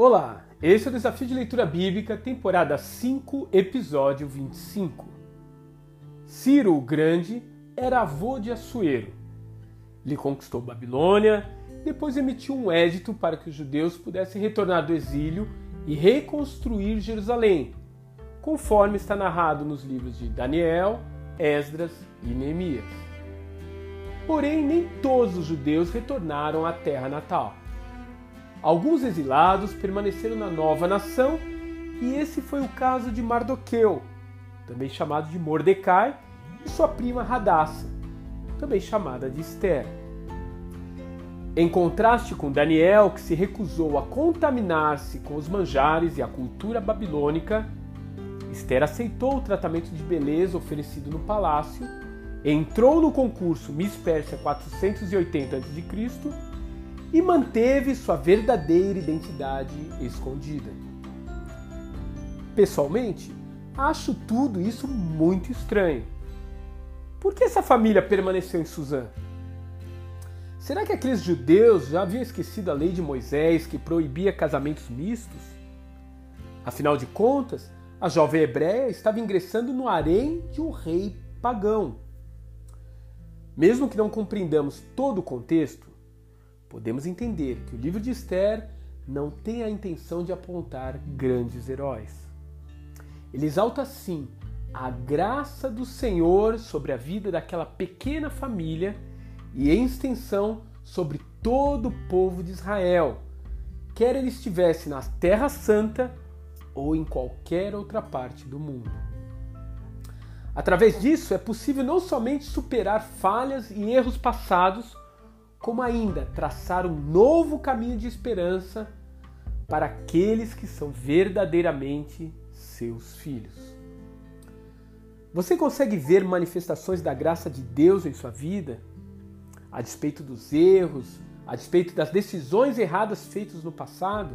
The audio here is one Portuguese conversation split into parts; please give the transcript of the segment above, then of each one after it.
Olá, esse é o Desafio de Leitura Bíblica, temporada 5, episódio 25. Ciro o Grande era avô de Assuero. Ele conquistou Babilônia, depois emitiu um édito para que os judeus pudessem retornar do exílio e reconstruir Jerusalém, conforme está narrado nos livros de Daniel, Esdras e Neemias. Porém, nem todos os judeus retornaram à terra natal. Alguns exilados permaneceram na nova nação, e esse foi o caso de Mardoqueu, também chamado de Mordecai, e sua prima Radassa, também chamada de Esther. Em contraste com Daniel, que se recusou a contaminar-se com os manjares e a cultura babilônica, Esther aceitou o tratamento de beleza oferecido no palácio, entrou no concurso Miss Pérsia 480 a.C. e manteve sua verdadeira identidade escondida. Pessoalmente, acho tudo isso muito estranho. Por que essa família permaneceu em Suzã? Será que aqueles judeus já haviam esquecido a lei de Moisés que proibia casamentos mistos? Afinal de contas, a jovem hebreia estava ingressando no harém de um rei pagão. Mesmo que não compreendamos todo o contexto, podemos entender que o livro de Esther não tem a intenção de apontar grandes heróis. Ele exalta sim a graça do Senhor sobre a vida daquela pequena família e, em extensão, sobre todo o povo de Israel, quer ele estivesse na Terra Santa ou em qualquer outra parte do mundo. Através disso, é possível não somente superar falhas e erros passados, como ainda traçar um novo caminho de esperança para aqueles que são verdadeiramente seus filhos. Você consegue ver manifestações da graça de Deus em sua vida? A despeito dos erros, a despeito das decisões erradas feitas no passado?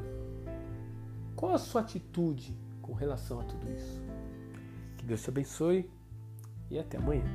Qual a sua atitude com relação a tudo isso? Que Deus te abençoe e até amanhã.